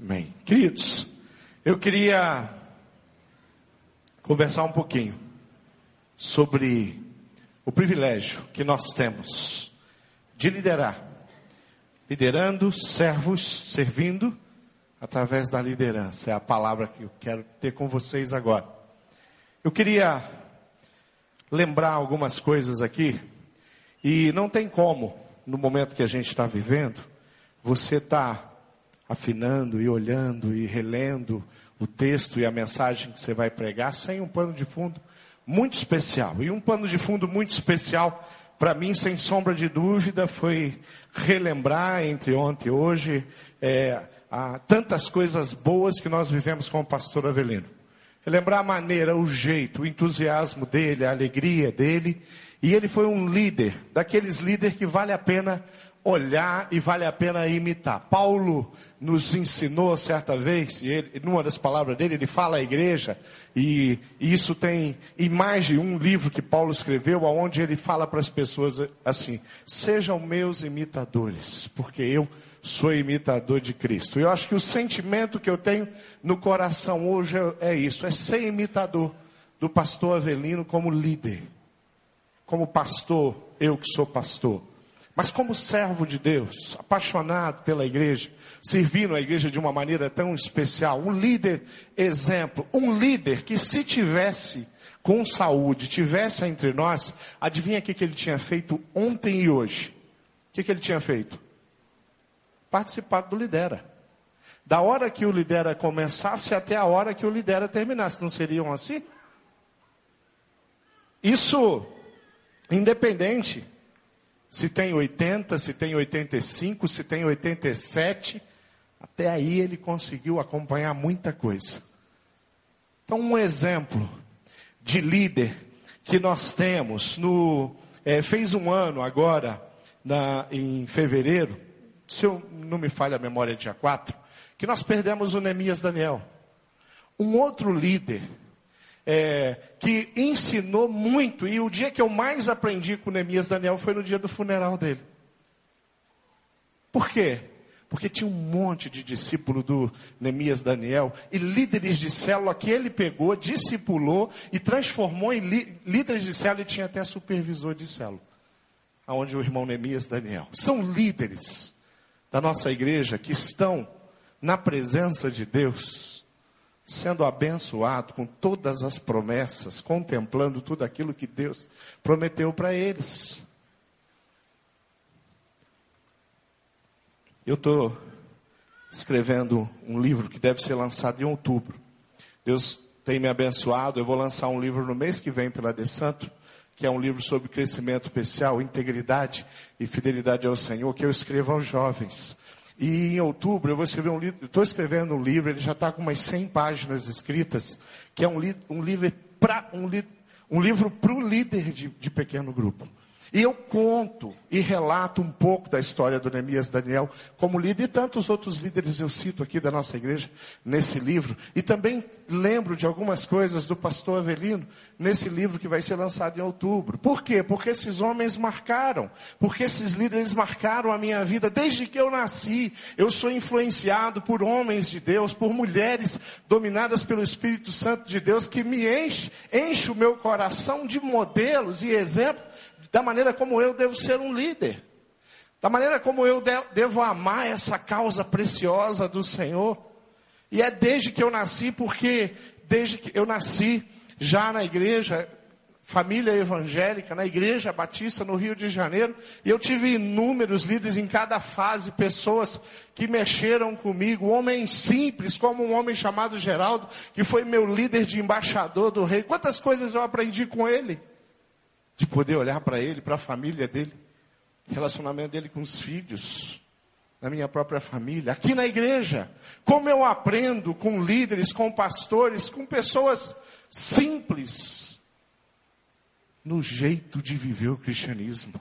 Amém. Queridos, eu queria conversar um pouquinho sobre o privilégio que nós temos de liderar. Liderando, servos, servindo, através da liderança. É a palavra que eu quero ter com vocês agora. Eu queria lembrar algumas coisas aqui, e não tem como, no momento que a gente está vivendo, você está afinando e olhando e relendo o texto e a mensagem que você vai pregar sem um pano de fundo muito especial. E um pano de fundo muito especial, para mim, sem sombra de dúvida, foi relembrar entre ontem e hoje é, tantas coisas boas que nós vivemos com o pastor Avelino. Relembrar a maneira, o jeito, o entusiasmo dele, a alegria dele. E ele foi um líder, daqueles líderes que vale a pena olhar e vale a pena imitar. Paulo nos ensinou certa vez, e ele, numa das palavras dele, ele fala à igreja, e, e isso tem em mais de um livro que Paulo escreveu, onde ele fala para as pessoas assim: sejam meus imitadores, porque eu sou imitador de Cristo. Eu acho que o sentimento que eu tenho no coração hoje é, é isso: é ser imitador do pastor Avelino como líder. Como pastor, eu que sou pastor mas como servo de Deus, apaixonado pela igreja, servindo a igreja de uma maneira tão especial, um líder exemplo, um líder que se tivesse com saúde, tivesse entre nós, adivinha o que, que ele tinha feito ontem e hoje? O que, que ele tinha feito? Participado do Lidera. Da hora que o Lidera começasse até a hora que o Lidera terminasse. Não seriam assim? Isso, independente se tem 80, se tem 85, se tem 87, até aí ele conseguiu acompanhar muita coisa. Então, um exemplo de líder que nós temos no é, fez um ano agora na, em fevereiro, se eu não me falha a memória, dia 4, que nós perdemos o Neemias Daniel. Um outro líder é, que ensinou muito, e o dia que eu mais aprendi com Neemias Daniel foi no dia do funeral dele. Por quê? Porque tinha um monte de discípulo do Neemias Daniel e líderes de célula que ele pegou, discipulou e transformou em líderes de célula e tinha até supervisor de célula. Aonde o irmão Neemias Daniel. São líderes da nossa igreja que estão na presença de Deus sendo abençoado com todas as promessas, contemplando tudo aquilo que Deus prometeu para eles. Eu estou escrevendo um livro que deve ser lançado em outubro. Deus tem me abençoado. Eu vou lançar um livro no mês que vem pela De Santo, que é um livro sobre crescimento especial, integridade e fidelidade ao Senhor, que eu escrevo aos jovens. E em outubro eu vou escrever um livro, estou escrevendo um livro, ele já está com umas 100 páginas escritas, que é um, li, um livro para um, li, um livro para o líder de, de pequeno grupo. E eu conto e relato um pouco da história do Neemias Daniel como líder e tantos outros líderes eu cito aqui da nossa igreja nesse livro. E também lembro de algumas coisas do pastor Avelino nesse livro que vai ser lançado em outubro. Por quê? Porque esses homens marcaram, porque esses líderes marcaram a minha vida desde que eu nasci. Eu sou influenciado por homens de Deus, por mulheres dominadas pelo Espírito Santo de Deus que me enche, enche o meu coração de modelos e exemplos da maneira como eu devo ser um líder, da maneira como eu devo amar essa causa preciosa do Senhor. E é desde que eu nasci, porque desde que eu nasci já na igreja, família evangélica, na igreja batista no Rio de Janeiro, e eu tive inúmeros líderes em cada fase, pessoas que mexeram comigo, homens simples, como um homem chamado Geraldo, que foi meu líder de embaixador do rei. Quantas coisas eu aprendi com ele? De poder olhar para ele, para a família dele, relacionamento dele com os filhos, na minha própria família, aqui na igreja, como eu aprendo com líderes, com pastores, com pessoas simples, no jeito de viver o cristianismo.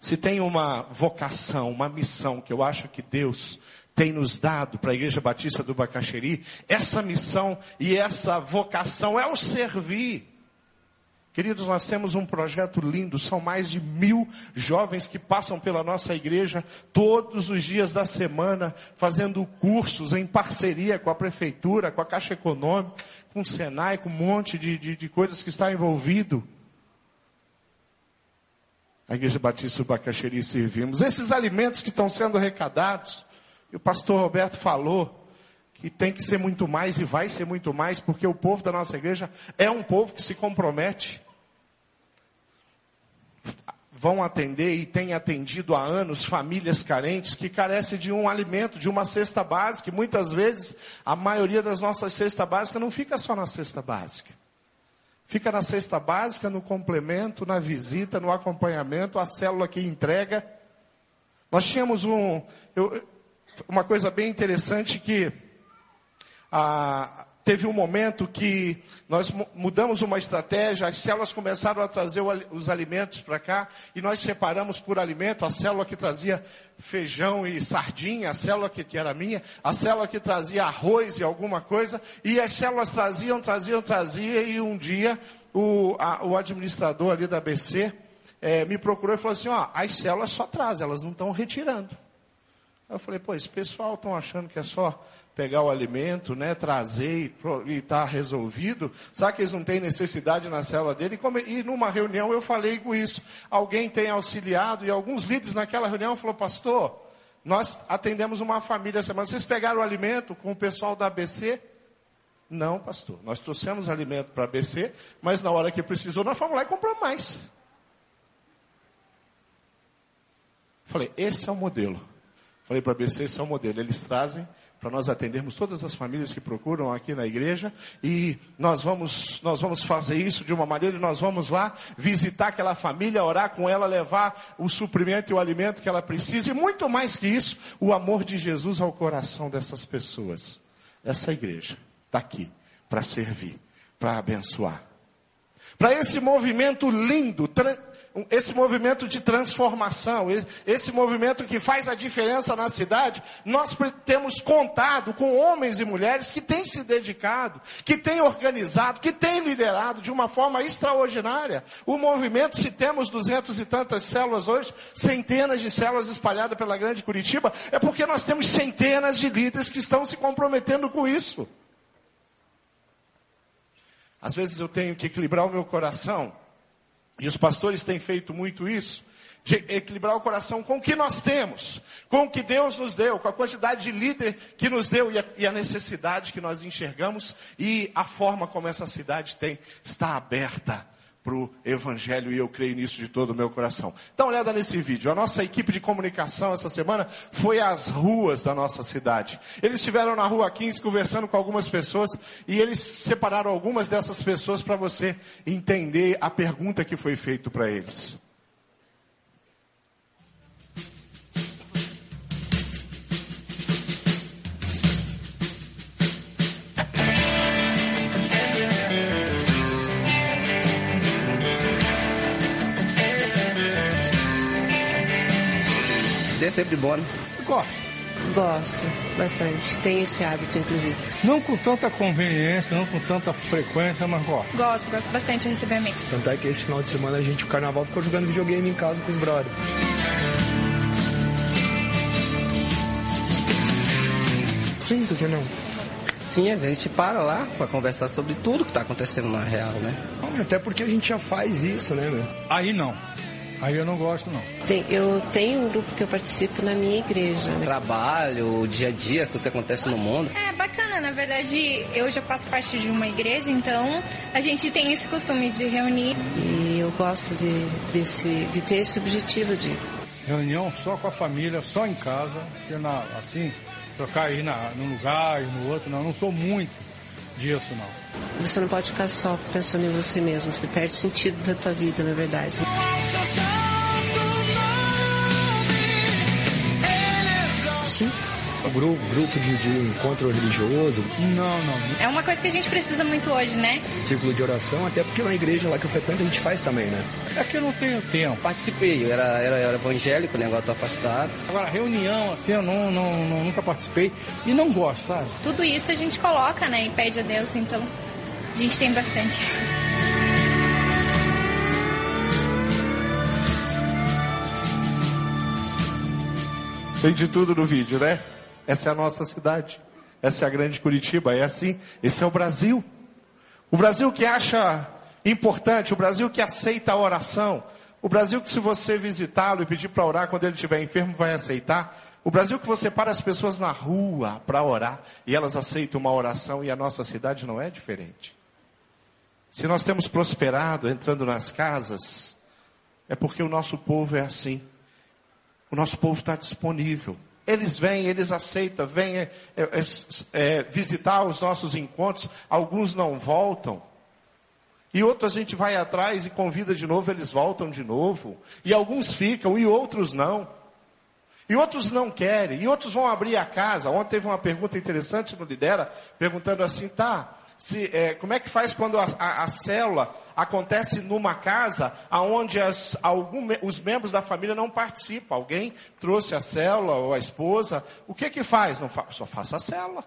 Se tem uma vocação, uma missão que eu acho que Deus tem nos dado para a Igreja Batista do Bacaxeri, essa missão e essa vocação é o servir. Queridos, nós temos um projeto lindo, são mais de mil jovens que passam pela nossa igreja todos os dias da semana, fazendo cursos em parceria com a prefeitura, com a Caixa Econômica, com o Senai, com um monte de, de, de coisas que está envolvido. A Igreja Batista do Bacaxeri servimos. Esses alimentos que estão sendo arrecadados, e o pastor Roberto falou, que tem que ser muito mais e vai ser muito mais, porque o povo da nossa igreja é um povo que se compromete vão atender e têm atendido há anos famílias carentes que carecem de um alimento, de uma cesta básica. E muitas vezes a maioria das nossas cestas básicas não fica só na cesta básica. Fica na cesta básica, no complemento, na visita, no acompanhamento, a célula que entrega. Nós tínhamos um, eu, uma coisa bem interessante que a, teve um momento que nós mudamos uma estratégia, as células começaram a trazer os alimentos para cá e nós separamos por alimento a célula que trazia feijão e sardinha, a célula que, que era minha, a célula que trazia arroz e alguma coisa, e as células traziam, traziam, traziam, e um dia o, a, o administrador ali da ABC é, me procurou e falou assim, ó, as células só trazem, elas não estão retirando. Eu falei, pô, esse pessoal estão achando que é só pegar o alimento, né, trazer e está resolvido. Sabe que eles não têm necessidade na célula dele? E, como, e numa reunião eu falei com isso. Alguém tem auxiliado e alguns líderes naquela reunião falou, pastor, nós atendemos uma família semana. Vocês pegaram o alimento com o pessoal da ABC? Não, pastor. Nós trouxemos alimento para a ABC, mas na hora que precisou, nós fomos lá e compramos mais. Falei, esse é o modelo. Falei para a ABC, esse é o modelo. Eles trazem para nós atendermos todas as famílias que procuram aqui na igreja e nós vamos nós vamos fazer isso de uma maneira e nós vamos lá visitar aquela família, orar com ela, levar o suprimento e o alimento que ela precisa e muito mais que isso, o amor de Jesus ao coração dessas pessoas. Essa igreja está aqui para servir, para abençoar. Para esse movimento lindo, esse movimento de transformação, esse movimento que faz a diferença na cidade, nós temos contado com homens e mulheres que têm se dedicado, que têm organizado, que têm liderado de uma forma extraordinária. O movimento, se temos duzentos e tantas células hoje, centenas de células espalhadas pela grande Curitiba, é porque nós temos centenas de líderes que estão se comprometendo com isso. Às vezes eu tenho que equilibrar o meu coração e os pastores têm feito muito isso, de equilibrar o coração com o que nós temos, com o que Deus nos deu, com a quantidade de líder que nos deu e a, e a necessidade que nós enxergamos e a forma como essa cidade tem, está aberta para o Evangelho e eu creio nisso de todo o meu coração. Dá uma olhada nesse vídeo. A nossa equipe de comunicação essa semana foi às ruas da nossa cidade. Eles estiveram na rua 15 conversando com algumas pessoas e eles separaram algumas dessas pessoas para você entender a pergunta que foi feita para eles. É sempre bom, né? Gosto. Gosto, bastante. Tenho esse hábito, inclusive. Não com tanta conveniência, não com tanta frequência, mas gosto. Gosto, gosto bastante de receber amigos. Tanto é que esse final de semana a gente, o carnaval, ficou jogando videogame em casa com os brothers. Sim, por que não? Sim, a gente para lá para conversar sobre tudo que está acontecendo na real, né? Até porque a gente já faz isso, né, meu? Aí não. Aí eu não gosto, não. Tem, eu tenho um grupo que eu participo na minha igreja. Né? Trabalho, o dia a dia, as coisas que acontecem no mundo. É bacana, na verdade, eu já faço parte de uma igreja, então a gente tem esse costume de reunir. E eu gosto de, desse, de ter esse objetivo de. Reunião só com a família, só em casa, porque na, assim, trocar ir na, num lugar e no outro, não, eu não sou muito disso, não. Você não pode ficar só pensando em você mesmo, você perde sentido da tua vida, na verdade. grupo, grupo de, de encontro religioso? Não, não. É uma coisa que a gente precisa muito hoje, né? Círculo de oração, até porque na igreja lá que eu frequento a gente faz também, né? É que eu não tenho tempo. Participei, eu era, era, era evangélico, né? o negócio afastado. Agora, reunião, assim, eu não, não, não, nunca participei e não gosto, sabe? Tudo isso a gente coloca, né, e pede a Deus, então a gente tem bastante. Tem de tudo no vídeo, né? Essa é a nossa cidade. Essa é a grande Curitiba. É assim. Esse é o Brasil. O Brasil que acha importante, o Brasil que aceita a oração. O Brasil que se você visitá-lo e pedir para orar quando ele estiver enfermo, vai aceitar. O Brasil que você para as pessoas na rua para orar e elas aceitam uma oração e a nossa cidade não é diferente. Se nós temos prosperado entrando nas casas, é porque o nosso povo é assim. O nosso povo está disponível. Eles vêm, eles aceitam, vêm é, é, é, visitar os nossos encontros. Alguns não voltam. E outros a gente vai atrás e convida de novo, eles voltam de novo. E alguns ficam e outros não. E outros não querem, e outros vão abrir a casa. Ontem teve uma pergunta interessante no Lidera, perguntando assim, tá, se, é, como é que faz quando a, a, a, célula acontece numa casa onde as, algum, os membros da família não participam? Alguém trouxe a célula ou a esposa, o que que faz? Não fa, só faça a célula.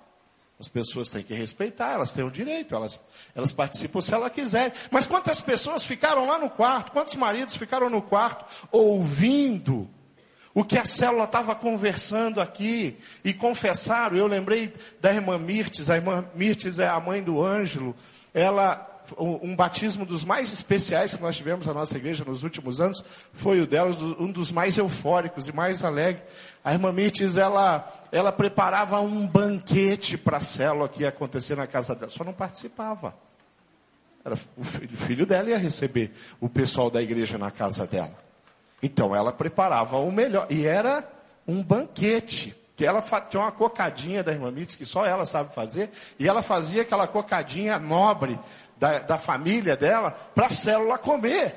As pessoas têm que respeitar, elas têm o direito, elas, elas participam se elas quiserem. Mas quantas pessoas ficaram lá no quarto? Quantos maridos ficaram no quarto ouvindo o que a célula estava conversando aqui e confessaram? Eu lembrei da irmã Mirtes, a irmã Mirtes é a mãe do Ângelo. Ela um batismo dos mais especiais que nós tivemos na nossa igreja nos últimos anos foi o dela, um dos mais eufóricos e mais alegres. A irmã Mirtes, ela, ela preparava um banquete para a célula que ia acontecer na casa dela, só não participava. Era, o filho dela ia receber o pessoal da igreja na casa dela. Então ela preparava o melhor, e era um banquete que ela tinha uma cocadinha da irmã Mirtes, que só ela sabe fazer, e ela fazia aquela cocadinha nobre, da, da família dela para a célula comer.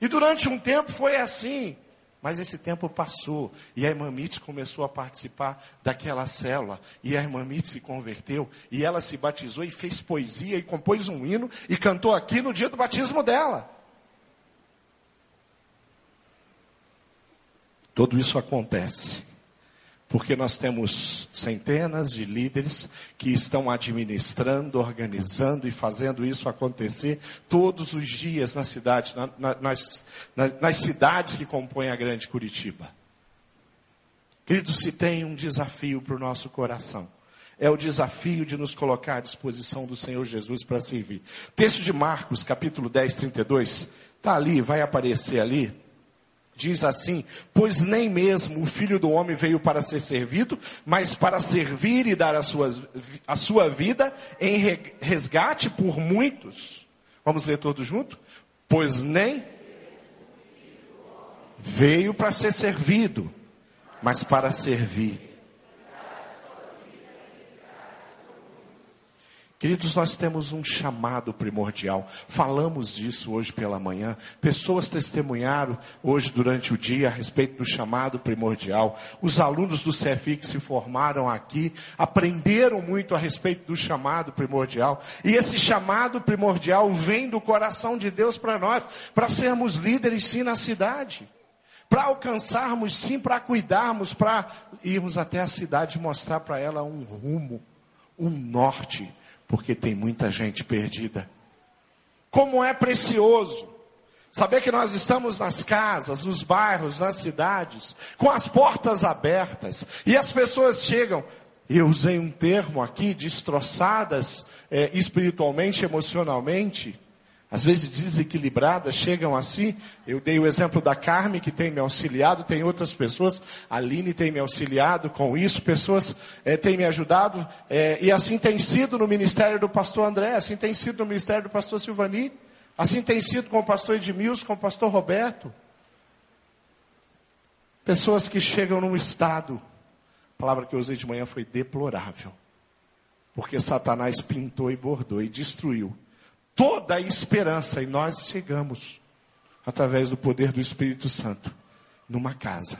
E durante um tempo foi assim. Mas esse tempo passou e a irmã Mitz começou a participar daquela célula. E a irmã Mitz se converteu e ela se batizou e fez poesia e compôs um hino e cantou aqui no dia do batismo dela. Tudo isso acontece porque nós temos centenas de líderes que estão administrando, organizando e fazendo isso acontecer todos os dias na cidade, na, na, nas, na, nas cidades que compõem a grande Curitiba. Queridos, se tem um desafio para o nosso coração. É o desafio de nos colocar à disposição do Senhor Jesus para servir. Texto de Marcos, capítulo 10, 32. Está ali, vai aparecer ali diz assim: Pois nem mesmo o filho do homem veio para ser servido, mas para servir e dar a sua, a sua vida em resgate por muitos. Vamos ler todos junto? Pois nem veio para ser servido, mas para servir Queridos, nós temos um chamado primordial. Falamos disso hoje pela manhã. Pessoas testemunharam hoje durante o dia a respeito do chamado primordial. Os alunos do CFI que se formaram aqui aprenderam muito a respeito do chamado primordial. E esse chamado primordial vem do coração de Deus para nós, para sermos líderes sim na cidade. Para alcançarmos sim, para cuidarmos, para irmos até a cidade e mostrar para ela um rumo, um norte porque tem muita gente perdida. Como é precioso saber que nós estamos nas casas, nos bairros, nas cidades, com as portas abertas, e as pessoas chegam. Eu usei um termo aqui, destroçadas é, espiritualmente, emocionalmente, às vezes desequilibradas, chegam assim. Eu dei o exemplo da Carmen, que tem me auxiliado, tem outras pessoas, a Aline tem me auxiliado com isso, pessoas é, têm me ajudado, é, e assim tem sido no ministério do pastor André, assim tem sido no ministério do pastor Silvani, assim tem sido com o pastor Edmilson, com o pastor Roberto. Pessoas que chegam num estado, a palavra que eu usei de manhã foi deplorável, porque Satanás pintou e bordou e destruiu toda a esperança. E nós chegamos, através do poder do Espírito Santo, numa casa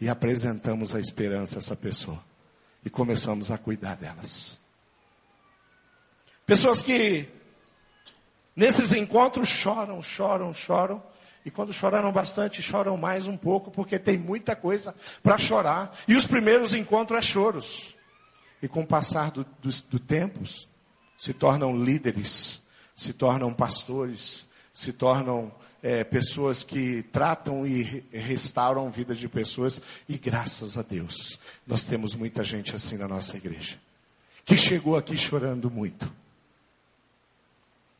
e apresentamos a esperança a essa pessoa. E começamos a cuidar delas. Pessoas que nesses encontros choram, choram, choram. E quando choraram bastante, choram mais um pouco, porque tem muita coisa para chorar. E os primeiros encontros é choros. E com o passar do, do, do tempos, se tornam líderes se tornam pastores, se tornam é, pessoas que tratam e restauram a vida de pessoas, e graças a Deus, nós temos muita gente assim na nossa igreja, que chegou aqui chorando muito,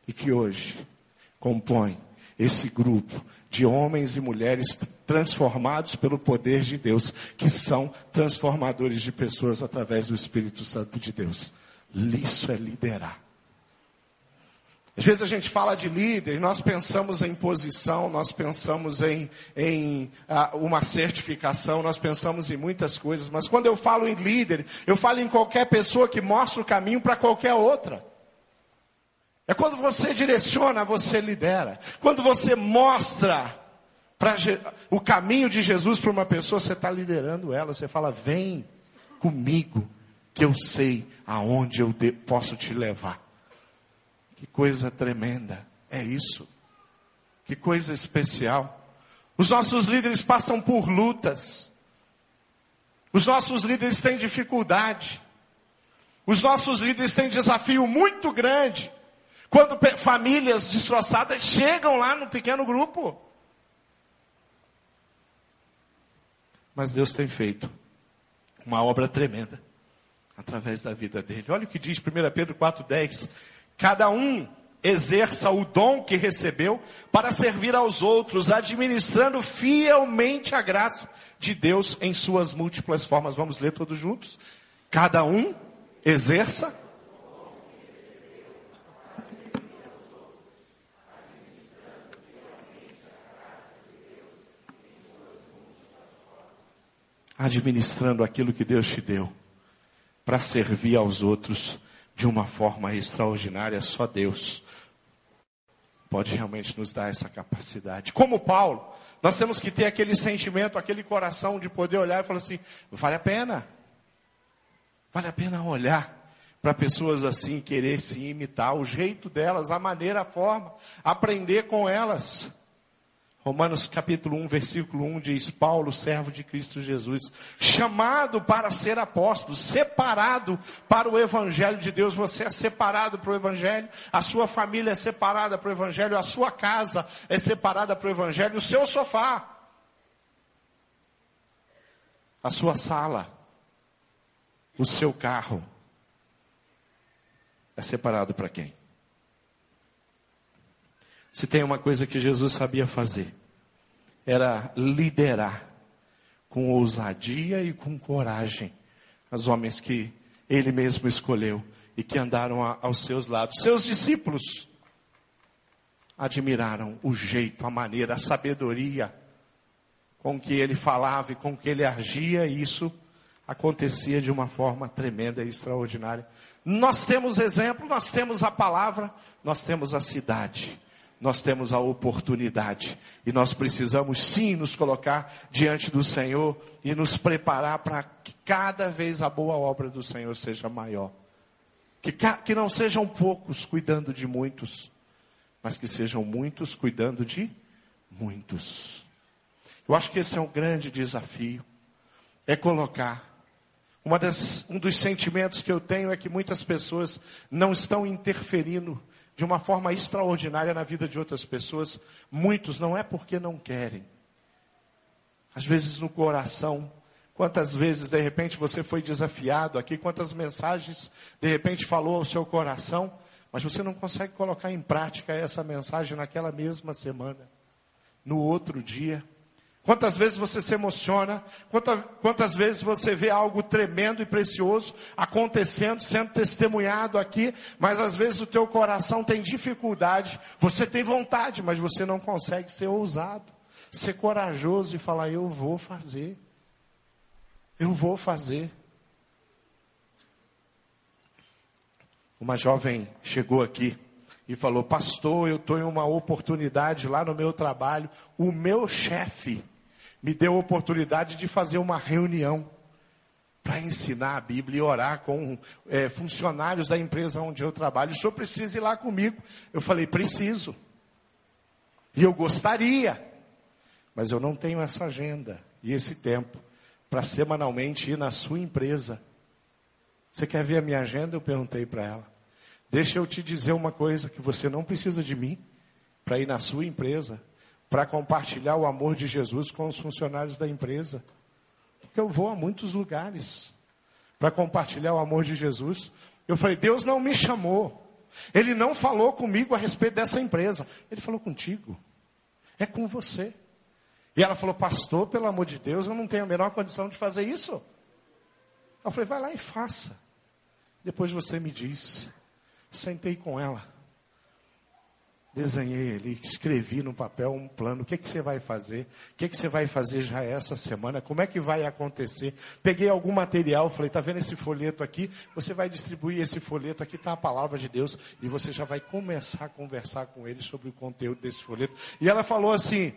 e que hoje compõe esse grupo de homens e mulheres transformados pelo poder de Deus, que são transformadores de pessoas através do Espírito Santo de Deus. Isso é liderar. Às vezes a gente fala de líder, nós pensamos em posição, nós pensamos em, em uh, uma certificação, nós pensamos em muitas coisas, mas quando eu falo em líder, eu falo em qualquer pessoa que mostra o caminho para qualquer outra. É quando você direciona, você lidera. Quando você mostra pra, o caminho de Jesus para uma pessoa, você está liderando ela. Você fala, vem comigo, que eu sei aonde eu de, posso te levar. Que coisa tremenda é isso. Que coisa especial. Os nossos líderes passam por lutas. Os nossos líderes têm dificuldade. Os nossos líderes têm desafio muito grande. Quando famílias destroçadas chegam lá no pequeno grupo. Mas Deus tem feito uma obra tremenda através da vida dele. Olha o que diz 1 Pedro 4,10. Cada um exerça o dom que recebeu para servir aos outros, administrando fielmente a graça de Deus em suas múltiplas formas. Vamos ler todos juntos? Cada um exerça administrando aquilo que Deus te deu para servir aos outros de uma forma extraordinária, só Deus pode realmente nos dar essa capacidade. Como Paulo, nós temos que ter aquele sentimento, aquele coração de poder olhar e falar assim: vale a pena, vale a pena olhar para pessoas assim, querer se imitar, o jeito delas, a maneira, a forma, aprender com elas. Romanos capítulo 1, versículo 1 diz: Paulo, servo de Cristo Jesus, chamado para ser apóstolo, separado para o Evangelho de Deus. Você é separado para o Evangelho, a sua família é separada para o Evangelho, a sua casa é separada para o Evangelho, o seu sofá, a sua sala, o seu carro é separado para quem? Se tem uma coisa que Jesus sabia fazer, era liderar com ousadia e com coragem os homens que ele mesmo escolheu e que andaram a, aos seus lados. Seus discípulos admiraram o jeito, a maneira, a sabedoria com que ele falava e com que ele agia, e isso acontecia de uma forma tremenda e extraordinária. Nós temos exemplo, nós temos a palavra, nós temos a cidade nós temos a oportunidade e nós precisamos sim nos colocar diante do Senhor e nos preparar para que cada vez a boa obra do Senhor seja maior. Que, que não sejam poucos cuidando de muitos, mas que sejam muitos cuidando de muitos. Eu acho que esse é um grande desafio. É colocar. Das, um dos sentimentos que eu tenho é que muitas pessoas não estão interferindo de uma forma extraordinária na vida de outras pessoas. Muitos não é porque não querem. Às vezes no coração, quantas vezes de repente você foi desafiado aqui, quantas mensagens de repente falou ao seu coração, mas você não consegue colocar em prática essa mensagem naquela mesma semana, no outro dia. Quantas vezes você se emociona, quantas, quantas vezes você vê algo tremendo e precioso acontecendo, sendo testemunhado aqui, mas às vezes o teu coração tem dificuldade, você tem vontade, mas você não consegue ser ousado, ser corajoso e falar: Eu vou fazer, eu vou fazer. Uma jovem chegou aqui e falou: Pastor, eu estou em uma oportunidade lá no meu trabalho, o meu chefe me deu a oportunidade de fazer uma reunião para ensinar a Bíblia e orar com é, funcionários da empresa onde eu trabalho. O senhor precisa ir lá comigo. Eu falei, preciso. E eu gostaria, mas eu não tenho essa agenda e esse tempo para semanalmente ir na sua empresa. Você quer ver a minha agenda? Eu perguntei para ela. Deixa eu te dizer uma coisa: que você não precisa de mim para ir na sua empresa. Para compartilhar o amor de Jesus com os funcionários da empresa. Porque eu vou a muitos lugares para compartilhar o amor de Jesus. Eu falei, Deus não me chamou. Ele não falou comigo a respeito dessa empresa. Ele falou contigo. É com você. E ela falou, pastor, pelo amor de Deus, eu não tenho a menor condição de fazer isso. Eu falei, vai lá e faça. Depois você me disse. Sentei com ela. Desenhei ali, escrevi no papel um plano. O que, que você vai fazer? O que, que você vai fazer já essa semana? Como é que vai acontecer? Peguei algum material, falei, está vendo esse folheto aqui? Você vai distribuir esse folheto, aqui está a palavra de Deus, e você já vai começar a conversar com ele sobre o conteúdo desse folheto. E ela falou assim,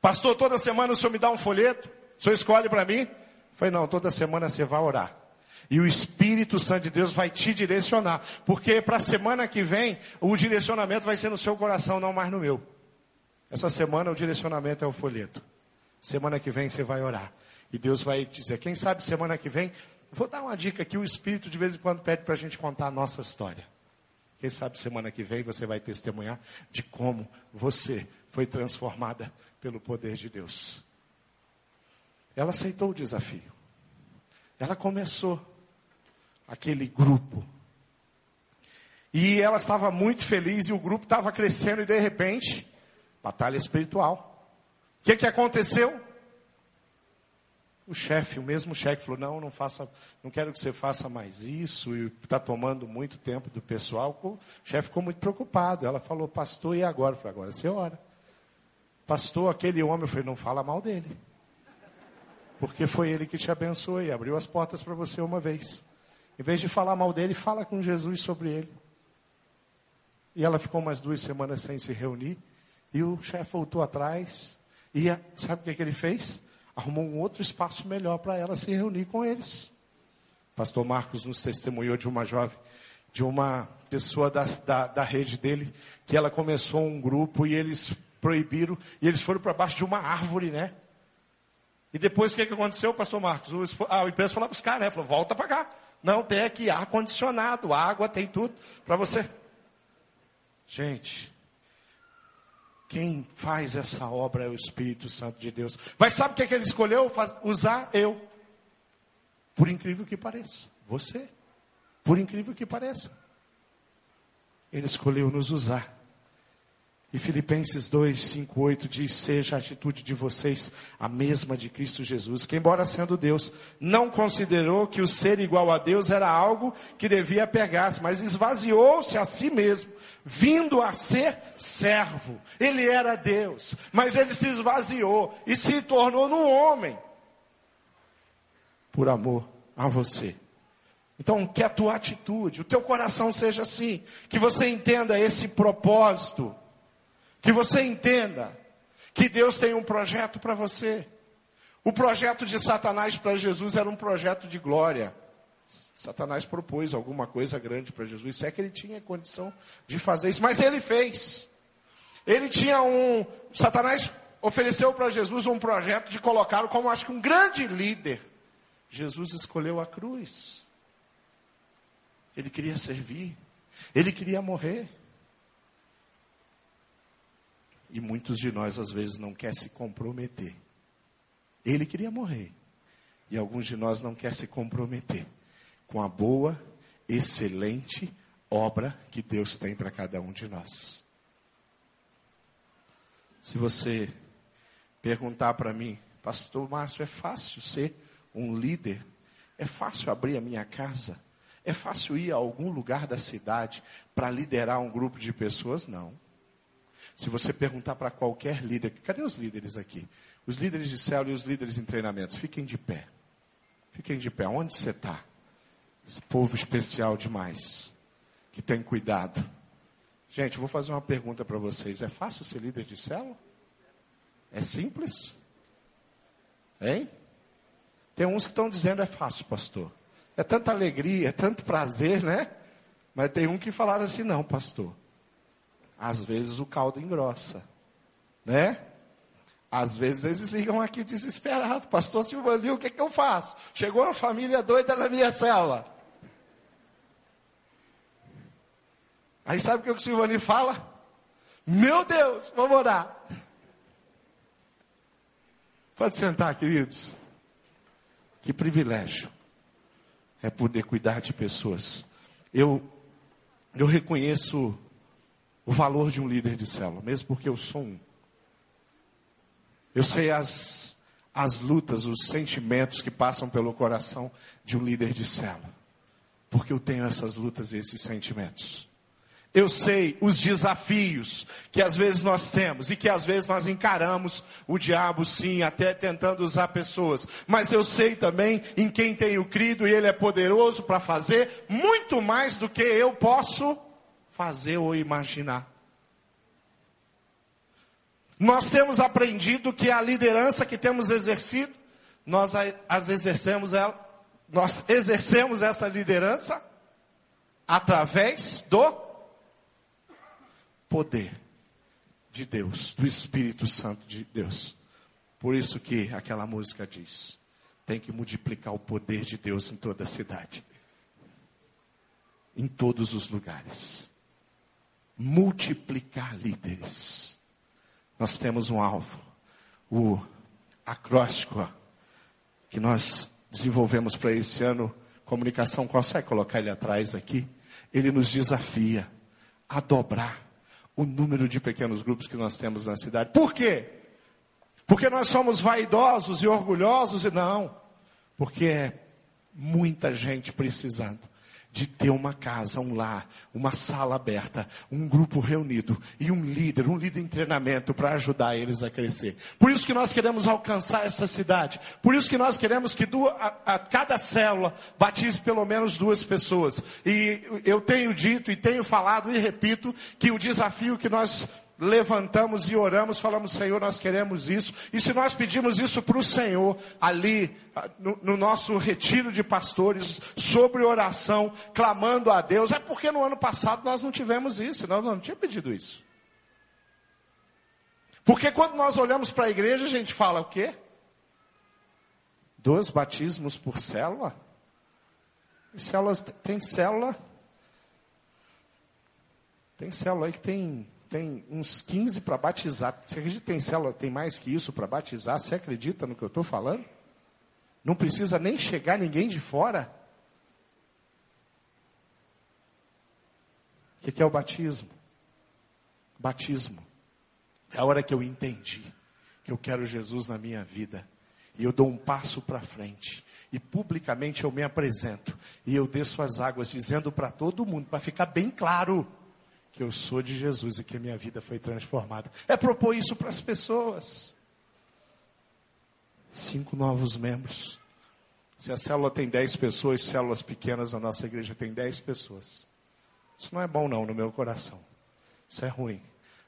pastor, toda semana o senhor me dá um folheto? O senhor escolhe para mim? Falei, não, toda semana você vai orar. E o Espírito Santo de Deus vai te direcionar. Porque para a semana que vem, o direcionamento vai ser no seu coração, não mais no meu. Essa semana o direcionamento é o folheto. Semana que vem você vai orar. E Deus vai dizer, quem sabe semana que vem, vou dar uma dica aqui, o Espírito de vez em quando pede para a gente contar a nossa história. Quem sabe semana que vem você vai testemunhar de como você foi transformada pelo poder de Deus. Ela aceitou o desafio. Ela começou aquele grupo. E ela estava muito feliz e o grupo estava crescendo e de repente, batalha espiritual. O que, que aconteceu? O chefe, o mesmo chefe, falou: não, não faça, não quero que você faça mais isso, e está tomando muito tempo do pessoal. O chefe ficou muito preocupado. Ela falou, pastor, e agora? Eu falei, agora você ora. Pastor, aquele homem, eu falei, não fala mal dele. Porque foi ele que te abençoou e abriu as portas para você uma vez. Em vez de falar mal dele, fala com Jesus sobre ele. E ela ficou umas duas semanas sem se reunir. E o chefe voltou atrás. E sabe o que, que ele fez? Arrumou um outro espaço melhor para ela se reunir com eles. Pastor Marcos nos testemunhou de uma jovem, de uma pessoa da, da, da rede dele, que ela começou um grupo e eles proibiram, e eles foram para baixo de uma árvore, né? E depois o que, que aconteceu, pastor Marcos? O, a empresa falou para os caras, né? Falou, volta para cá. Não, tem aqui ar-condicionado, água, tem tudo para você. Gente, quem faz essa obra é o Espírito Santo de Deus. Mas sabe o que, é que ele escolheu? Usar eu. Por incrível que pareça. Você. Por incrível que pareça. Ele escolheu nos usar. E Filipenses 2, 5, 8 diz: Seja a atitude de vocês a mesma de Cristo Jesus, que, embora sendo Deus, não considerou que o ser igual a Deus era algo que devia pegar-se, mas esvaziou-se a si mesmo, vindo a ser servo. Ele era Deus, mas ele se esvaziou e se tornou no homem, por amor a você. Então, que a tua atitude, o teu coração seja assim, que você entenda esse propósito que você entenda que Deus tem um projeto para você. O projeto de Satanás para Jesus era um projeto de glória. Satanás propôs alguma coisa grande para Jesus, se é que ele tinha condição de fazer isso, mas ele fez. Ele tinha um. Satanás ofereceu para Jesus um projeto de colocá-lo como acho que um grande líder. Jesus escolheu a cruz. Ele queria servir. Ele queria morrer. E muitos de nós, às vezes, não quer se comprometer. Ele queria morrer. E alguns de nós não quer se comprometer com a boa, excelente obra que Deus tem para cada um de nós. Se você perguntar para mim, Pastor Márcio, é fácil ser um líder? É fácil abrir a minha casa? É fácil ir a algum lugar da cidade para liderar um grupo de pessoas? Não. Se você perguntar para qualquer líder, cadê os líderes aqui? Os líderes de célula e os líderes em treinamentos, fiquem de pé. Fiquem de pé. Onde você está? Esse povo especial demais, que tem cuidado. Gente, vou fazer uma pergunta para vocês. É fácil ser líder de célula? É simples? Hein? Tem uns que estão dizendo é fácil, pastor. É tanta alegria, é tanto prazer, né? Mas tem um que falaram assim, não, pastor. Às vezes o caldo engrossa, né? Às vezes eles ligam aqui desesperados. Pastor Silvanil, o que, que eu faço? Chegou uma família doida na minha cela. Aí sabe o que o Silvanil fala? Meu Deus, vamos orar. Pode sentar, queridos. Que privilégio é poder cuidar de pessoas. Eu, eu reconheço o valor de um líder de célula, mesmo porque eu sou um. Eu sei as, as lutas, os sentimentos que passam pelo coração de um líder de célula, porque eu tenho essas lutas e esses sentimentos. Eu sei os desafios que às vezes nós temos e que às vezes nós encaramos o diabo sim, até tentando usar pessoas. Mas eu sei também em quem tenho crido e ele é poderoso para fazer muito mais do que eu posso fazer ou imaginar. Nós temos aprendido que a liderança que temos exercido, nós as exercemos ela, nós exercemos essa liderança através do poder de Deus, do Espírito Santo de Deus. Por isso que aquela música diz: tem que multiplicar o poder de Deus em toda a cidade, em todos os lugares. Multiplicar líderes. Nós temos um alvo, o acróstico que nós desenvolvemos para esse ano. Comunicação, consegue colocar ele atrás aqui? Ele nos desafia a dobrar o número de pequenos grupos que nós temos na cidade. Por quê? Porque nós somos vaidosos e orgulhosos? E não. Porque é muita gente precisando de ter uma casa, um lar, uma sala aberta, um grupo reunido e um líder, um líder em treinamento para ajudar eles a crescer. Por isso que nós queremos alcançar essa cidade. Por isso que nós queremos que a, a cada célula batize pelo menos duas pessoas. E eu tenho dito e tenho falado e repito que o desafio que nós levantamos e oramos, falamos, Senhor, nós queremos isso. E se nós pedimos isso para o Senhor, ali, no, no, nosso retiro de pastores, sobre oração, clamando a Deus, é porque no ano passado nós não tivemos isso, nós não tínhamos pedido isso. Porque quando nós olhamos para a igreja, a gente fala o quê? Dois batismos por célula? Células, tem célula. Tem célula aí que tem tem uns 15 para batizar. Você acredita que tem célula, tem mais que isso para batizar? Você acredita no que eu estou falando? Não precisa nem chegar ninguém de fora. O que, é o batismo? Batismo. É a hora que eu entendi que eu quero Jesus na minha vida. E eu dou um passo para frente. E publicamente eu me apresento. E eu desço as águas dizendo para todo mundo, para ficar bem claro que eu sou de Jesus e que a minha vida foi transformada. É propor isso para as pessoas. Cinco novos membros. Se a célula tem dez pessoas, células pequenas, a nossa igreja tem dez pessoas. Isso não é bom não no meu coração. Isso é ruim.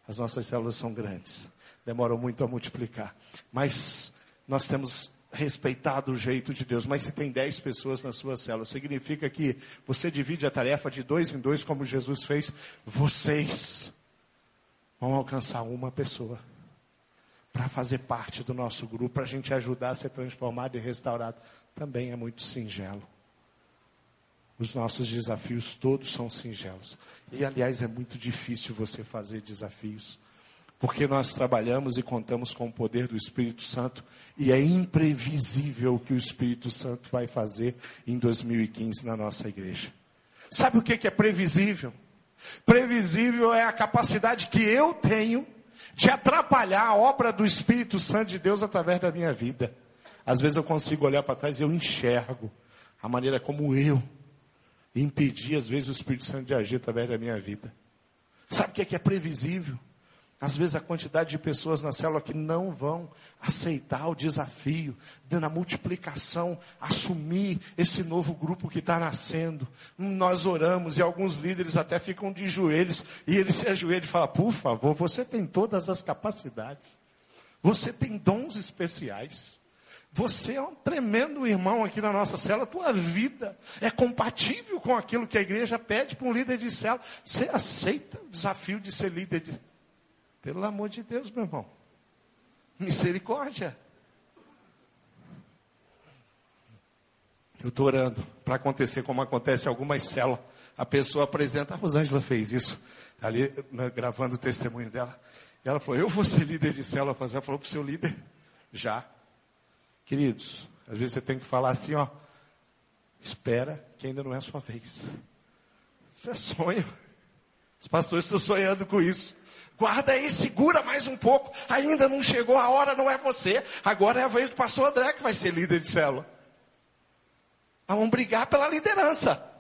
As nossas células são grandes. Demoram muito a multiplicar. Mas nós temos respeitado o jeito de Deus. Mas se tem dez pessoas na sua célula, significa que você divide a tarefa de dois em dois, como Jesus fez. Vocês vão alcançar uma pessoa para fazer parte do nosso grupo, para a gente ajudar a ser transformado e restaurado. Também é muito singelo. Os nossos desafios todos são singelos. E, aliás, é muito difícil você fazer desafios porque nós trabalhamos e contamos com o poder do Espírito Santo e é imprevisível o que o Espírito Santo vai fazer em 2015 na nossa igreja. Sabe o que é previsível? Previsível é a capacidade que eu tenho de atrapalhar a obra do Espírito Santo de Deus através da minha vida. Às vezes eu consigo olhar para trás e eu enxergo a maneira como eu impedi, às vezes, o Espírito Santo de agir através da minha vida. Sabe o que é previsível? Às vezes a quantidade de pessoas na célula que não vão aceitar o desafio na multiplicação, assumir esse novo grupo que está nascendo. Nós oramos e alguns líderes até ficam de joelhos e eles se ajoelham e falam: por favor, você tem todas as capacidades, você tem dons especiais. Você é um tremendo irmão aqui na nossa célula. Tua vida é compatível com aquilo que a igreja pede para um líder de célula. Você aceita o desafio de ser líder de pelo amor de Deus, meu irmão. Misericórdia. Eu estou orando para acontecer como acontece em algumas células. A pessoa apresenta, a Rosângela fez isso, ali né, gravando o testemunho dela. Ela falou, eu vou ser líder de célula. Ela falou para o seu líder, já. Queridos, às vezes você tem que falar assim, ó, espera que ainda não é a sua vez. Isso é sonho. Os pastores estão sonhando com isso. Guarda aí, segura mais um pouco. Ainda não chegou a hora, não é você. Agora é a vez do pastor André que vai ser líder de célula. Vamos brigar pela liderança.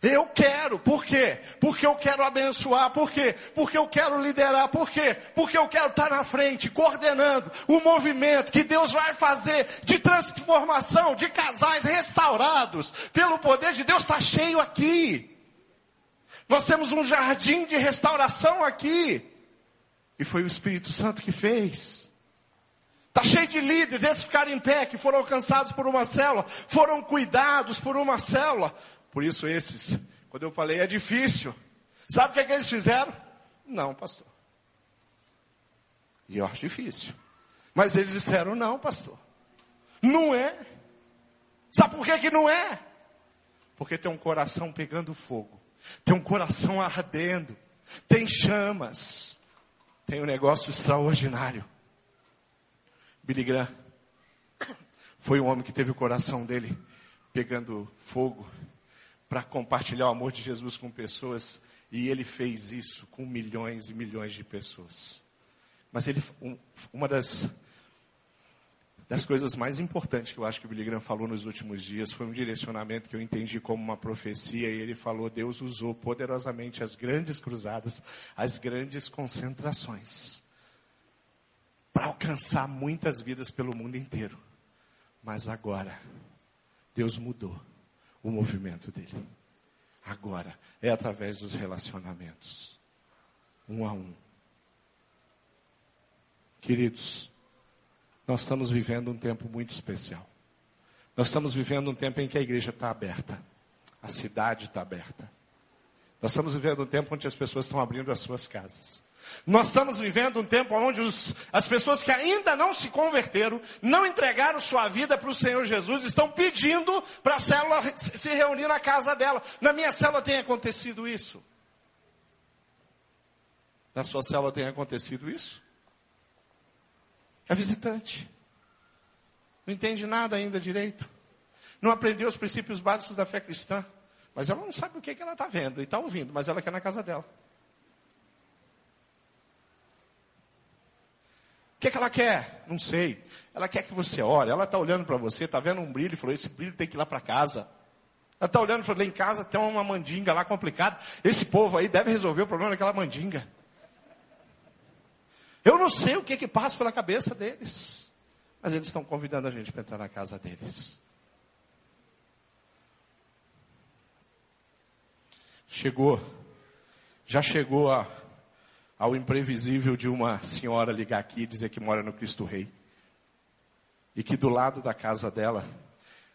Eu quero, por quê? Porque eu quero abençoar, por quê? Porque eu quero liderar, por quê? Porque eu quero estar na frente, coordenando o movimento que Deus vai fazer de transformação de casais restaurados pelo poder de Deus, está cheio aqui. Nós temos um jardim de restauração aqui. E foi o Espírito Santo que fez. Está cheio de líderes, desses ficaram em pé, que foram alcançados por uma célula, foram cuidados por uma célula. Por isso esses, quando eu falei, é difícil. Sabe o que, é que eles fizeram? Não, pastor. E eu acho difícil. Mas eles disseram, não, pastor. Não é. Sabe por que, que não é? Porque tem um coração pegando fogo tem um coração ardendo, tem chamas, tem um negócio extraordinário. Billy Graham foi um homem que teve o coração dele pegando fogo para compartilhar o amor de Jesus com pessoas e ele fez isso com milhões e milhões de pessoas. Mas ele, um, uma das das coisas mais importantes que eu acho que o Billy Graham falou nos últimos dias foi um direcionamento que eu entendi como uma profecia e ele falou Deus usou poderosamente as grandes cruzadas, as grandes concentrações para alcançar muitas vidas pelo mundo inteiro. Mas agora Deus mudou o movimento dele. Agora é através dos relacionamentos, um a um. Queridos, nós estamos vivendo um tempo muito especial. Nós estamos vivendo um tempo em que a igreja está aberta, a cidade está aberta. Nós estamos vivendo um tempo onde as pessoas estão abrindo as suas casas. Nós estamos vivendo um tempo onde os, as pessoas que ainda não se converteram, não entregaram sua vida para o Senhor Jesus, estão pedindo para a célula se reunir na casa dela. Na minha célula tem acontecido isso. Na sua célula tem acontecido isso? É visitante. Não entende nada ainda direito. Não aprendeu os princípios básicos da fé cristã. Mas ela não sabe o que, que ela está vendo e está ouvindo, mas ela quer na casa dela. O que, que ela quer? Não sei. Ela quer que você ore. Ela está olhando para você, está vendo um brilho e falou: esse brilho tem que ir lá para casa. Ela está olhando e falou: lá em casa tem uma mandinga lá complicada. Esse povo aí deve resolver o problema daquela mandinga. Eu não sei o que, que passa pela cabeça deles. Mas eles estão convidando a gente para entrar na casa deles. Chegou, já chegou a, ao imprevisível de uma senhora ligar aqui e dizer que mora no Cristo Rei. E que do lado da casa dela,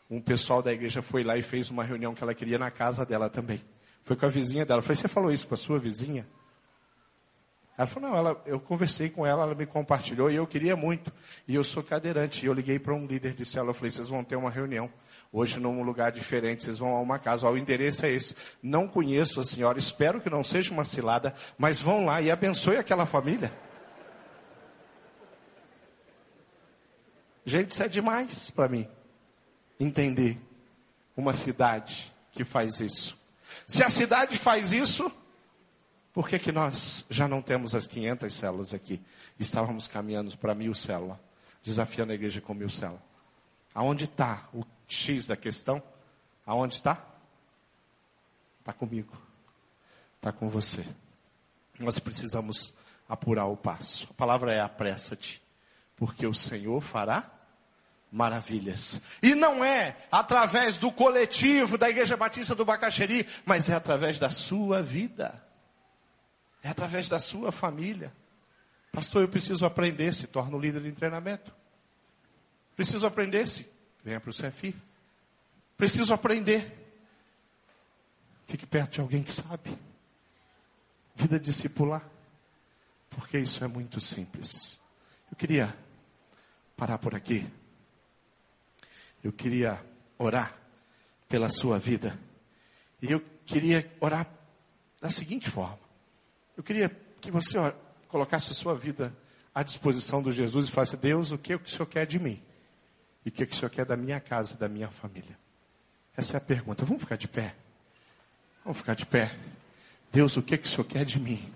um pessoal da igreja foi lá e fez uma reunião que ela queria na casa dela também. Foi com a vizinha dela. Eu falei, você falou isso com a sua vizinha? Ela falou, não, ela, eu conversei com ela, ela me compartilhou e eu queria muito. E eu sou cadeirante. E eu liguei para um líder de célula, eu falei, vocês vão ter uma reunião. Hoje num lugar diferente, vocês vão a uma casa. Ó, o endereço é esse. Não conheço a senhora, espero que não seja uma cilada, mas vão lá e abençoe aquela família. Gente, isso é demais para mim. Entender uma cidade que faz isso. Se a cidade faz isso, por que, que nós já não temos as 500 células aqui? Estávamos caminhando para mil células, desafiando a igreja com mil células. Aonde está o X da questão? Aonde está? Está comigo. Está com você. Nós precisamos apurar o passo. A palavra é apressa-te, porque o Senhor fará maravilhas. E não é através do coletivo da Igreja Batista do Bacaxeri, mas é através da sua vida. É através da sua família. Pastor, eu preciso aprender, se torna o líder de treinamento. Preciso aprender, se venha para o CFI. Preciso aprender. Fique perto de alguém que sabe. Vida discipular. Porque isso é muito simples. Eu queria parar por aqui. Eu queria orar pela sua vida. E eu queria orar da seguinte forma: eu queria que você ó, colocasse a sua vida à disposição do Jesus e falasse: Deus, o que, o Senhor quer de mim? E o que, o que o Senhor quer da minha casa, da minha família? Essa é a pergunta. Vamos ficar de pé? Vamos ficar de pé. Deus, o que, que o Senhor quer de mim?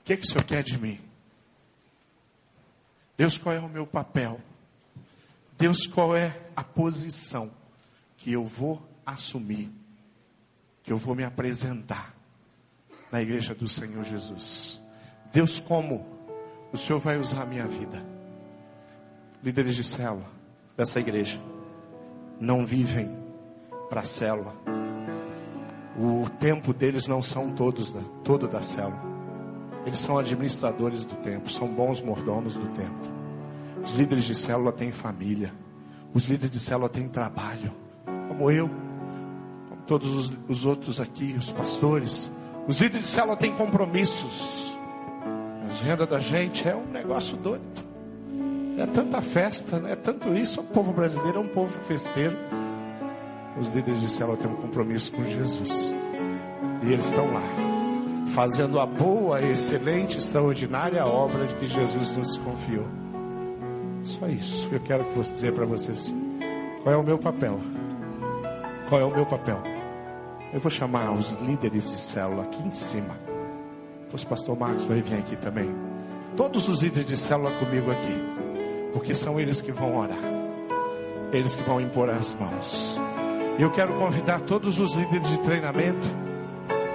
O que, que o Senhor quer de mim? Deus, qual é o meu papel? Deus, qual é a posição que eu vou assumir? Que eu vou me apresentar na igreja do Senhor Jesus? Deus, como o Senhor vai usar a minha vida? Líderes de célula dessa igreja não vivem para a célula. O tempo deles não são todos da, todo da célula. Eles são administradores do tempo, são bons mordomos do tempo. Os líderes de célula têm família. Os líderes de célula têm trabalho. Como eu, como todos os, os outros aqui, os pastores. Os líderes de célula têm compromissos. A agenda da gente é um negócio doido. É tanta festa, né? é tanto isso. O povo brasileiro é um povo festeiro. Os líderes de célula têm um compromisso com Jesus. E eles estão lá, fazendo a boa, excelente, extraordinária obra de que Jesus nos confiou. Só isso. Eu quero dizer para vocês qual é o meu papel. Qual é o meu papel? Eu vou chamar os líderes de célula aqui em cima. O pastor Marcos vai vir aqui também. Todos os líderes de célula comigo aqui. Porque são eles que vão orar. Eles que vão impor as mãos. E eu quero convidar todos os líderes de treinamento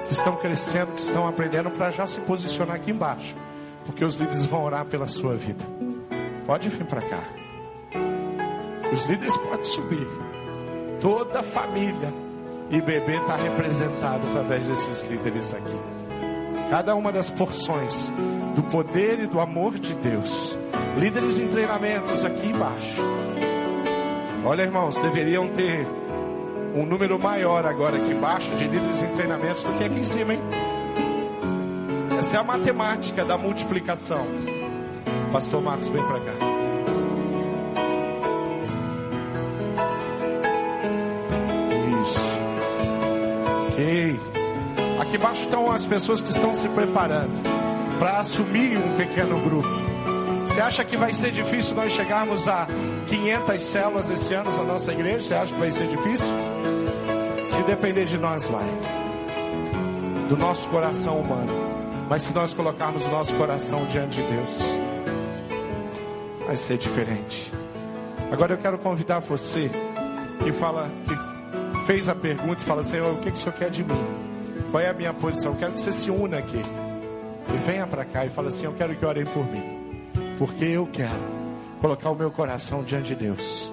que estão crescendo, que estão aprendendo, para já se posicionar aqui embaixo. Porque os líderes vão orar pela sua vida. Pode vir para cá. Os líderes podem subir. Toda a família e bebê está representado através desses líderes aqui. Cada uma das porções do poder e do amor de Deus. Líderes em treinamentos aqui embaixo. Olha, irmãos, deveriam ter um número maior agora aqui embaixo de líderes em treinamentos do que aqui em cima, hein? Essa é a matemática da multiplicação. Pastor Marcos, vem para cá. Aqui embaixo estão as pessoas que estão se preparando para assumir um pequeno grupo. Você acha que vai ser difícil nós chegarmos a 500 células esse ano na nossa igreja? Você acha que vai ser difícil? Se depender de nós, vai. Do nosso coração humano. Mas se nós colocarmos o nosso coração diante de Deus, vai ser diferente. Agora eu quero convidar você que fala, que fez a pergunta e fala, Senhor, o que, que o Senhor quer de mim? Qual é a minha posição? Eu quero que você se una aqui. E venha para cá e fala assim, eu quero que orem por mim. Porque eu quero colocar o meu coração diante de Deus.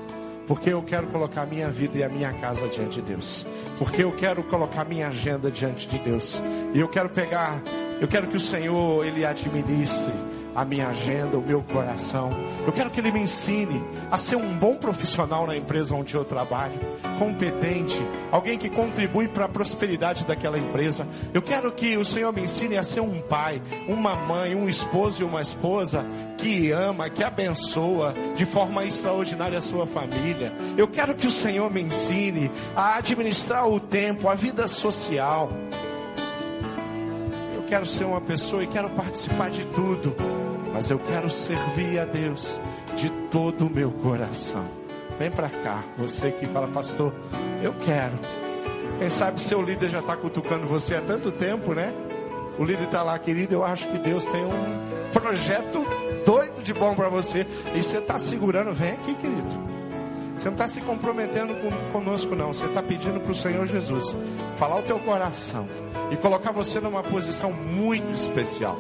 Porque eu quero colocar a minha vida e a minha casa diante de Deus. Porque eu quero colocar minha agenda diante de Deus. E eu quero pegar, eu quero que o Senhor ele administre a minha agenda, o meu coração. Eu quero que Ele me ensine a ser um bom profissional na empresa onde eu trabalho, competente, alguém que contribui para a prosperidade daquela empresa. Eu quero que o Senhor me ensine a ser um pai, uma mãe, um esposo e uma esposa que ama, que abençoa de forma extraordinária a sua família. Eu quero que o Senhor me ensine a administrar o tempo, a vida social. Quero ser uma pessoa e quero participar de tudo mas eu quero servir a Deus de todo o meu coração. Vem para cá, você que fala, pastor, eu quero. Quem sabe seu líder já está cutucando você há tanto tempo, né? O líder está lá, querido. Eu acho que Deus tem um projeto doido de bom para você. E você está segurando, vem aqui, querido. Você não está se comprometendo com, conosco, não. Você está pedindo para o Senhor Jesus falar o teu coração e colocar você numa posição muito especial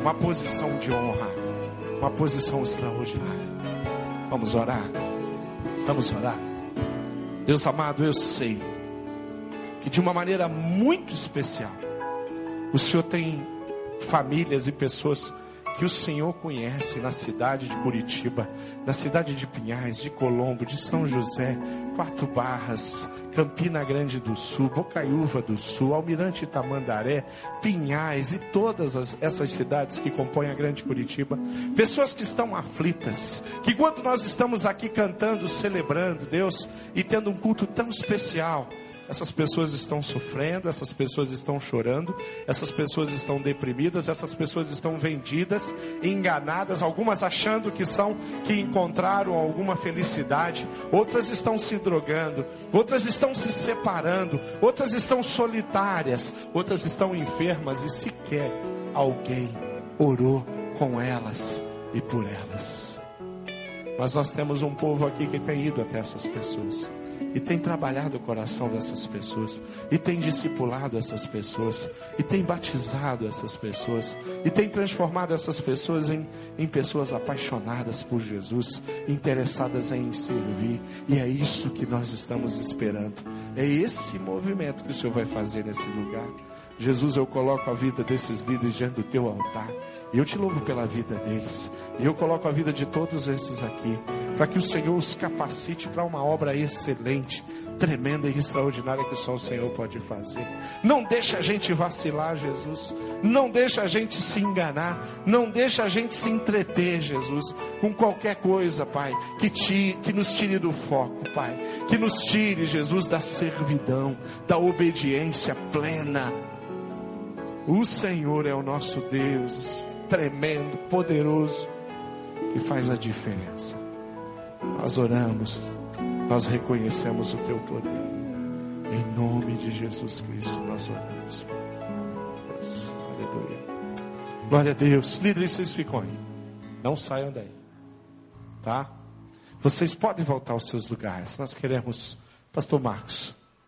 uma posição de honra, uma posição extraordinária. Vamos orar. Vamos orar. Deus amado, eu sei que de uma maneira muito especial, o Senhor tem famílias e pessoas que o Senhor conhece na cidade de Curitiba, na cidade de Pinhais, de Colombo, de São José, Quatro Barras, Campina Grande do Sul, Bocaiúva do Sul, Almirante Tamandaré, Pinhais e todas as, essas cidades que compõem a Grande Curitiba. Pessoas que estão aflitas, que enquanto nós estamos aqui cantando, celebrando Deus e tendo um culto tão especial, essas pessoas estão sofrendo, essas pessoas estão chorando, essas pessoas estão deprimidas, essas pessoas estão vendidas, enganadas, algumas achando que são que encontraram alguma felicidade, outras estão se drogando, outras estão se separando, outras estão solitárias, outras estão enfermas e sequer alguém orou com elas e por elas. Mas nós temos um povo aqui que tem ido até essas pessoas e tem trabalhado o coração dessas pessoas, e tem discipulado essas pessoas, e tem batizado essas pessoas, e tem transformado essas pessoas em, em pessoas apaixonadas por Jesus, interessadas em servir, e é isso que nós estamos esperando, é esse movimento que o Senhor vai fazer nesse lugar. Jesus, eu coloco a vida desses líderes diante do teu altar. E eu te louvo pela vida deles. E eu coloco a vida de todos esses aqui. Para que o Senhor os capacite para uma obra excelente, tremenda e extraordinária que só o Senhor pode fazer. Não deixa a gente vacilar, Jesus. Não deixa a gente se enganar. Não deixa a gente se entreter, Jesus, com qualquer coisa, Pai, que, te, que nos tire do foco, Pai. Que nos tire, Jesus, da servidão, da obediência plena o Senhor é o nosso Deus, tremendo, poderoso, que faz a diferença. Nós oramos, nós reconhecemos o teu poder. Em nome de Jesus Cristo nós oramos. Aleluia. Glória a Deus. Líderes, vocês ficam aí. Não saiam daí. Tá? Vocês podem voltar aos seus lugares. Nós queremos, Pastor Marcos.